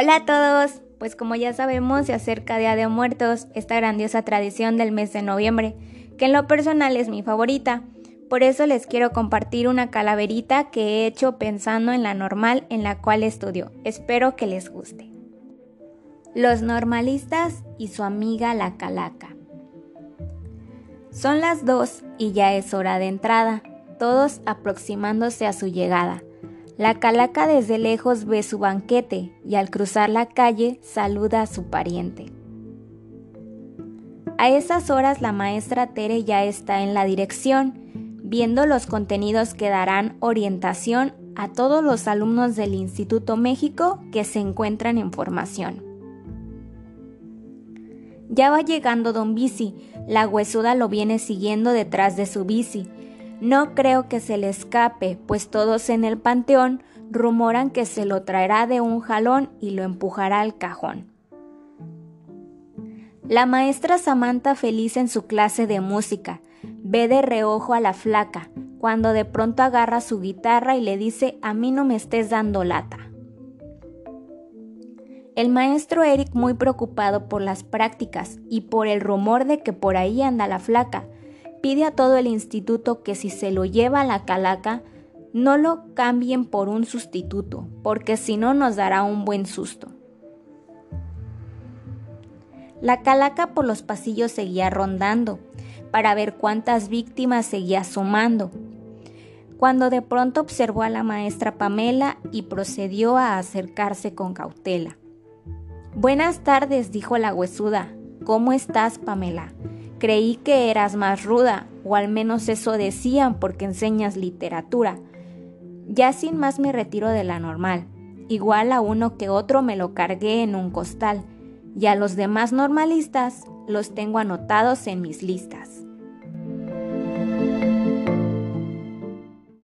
Hola a todos. Pues como ya sabemos, se acerca Día de Muertos, esta grandiosa tradición del mes de noviembre, que en lo personal es mi favorita. Por eso les quiero compartir una calaverita que he hecho pensando en la normal en la cual estudio. Espero que les guste. Los normalistas y su amiga la calaca. Son las dos y ya es hora de entrada, todos aproximándose a su llegada. La calaca desde lejos ve su banquete y al cruzar la calle saluda a su pariente. A esas horas la maestra Tere ya está en la dirección, viendo los contenidos que darán orientación a todos los alumnos del Instituto México que se encuentran en formación. Ya va llegando don Bici, la huesuda lo viene siguiendo detrás de su bici, no creo que se le escape, pues todos en el panteón rumoran que se lo traerá de un jalón y lo empujará al cajón. La maestra Samantha feliz en su clase de música, ve de reojo a la flaca, cuando de pronto agarra su guitarra y le dice a mí no me estés dando lata. El maestro Eric muy preocupado por las prácticas y por el rumor de que por ahí anda la flaca, pide a todo el instituto que si se lo lleva a la calaca, no lo cambien por un sustituto, porque si no nos dará un buen susto. La calaca por los pasillos seguía rondando para ver cuántas víctimas seguía sumando, cuando de pronto observó a la maestra Pamela y procedió a acercarse con cautela. Buenas tardes, dijo la huesuda. ¿Cómo estás, Pamela? Creí que eras más ruda, o al menos eso decían porque enseñas literatura. Ya sin más me retiro de la normal. Igual a uno que otro me lo cargué en un costal, y a los demás normalistas los tengo anotados en mis listas.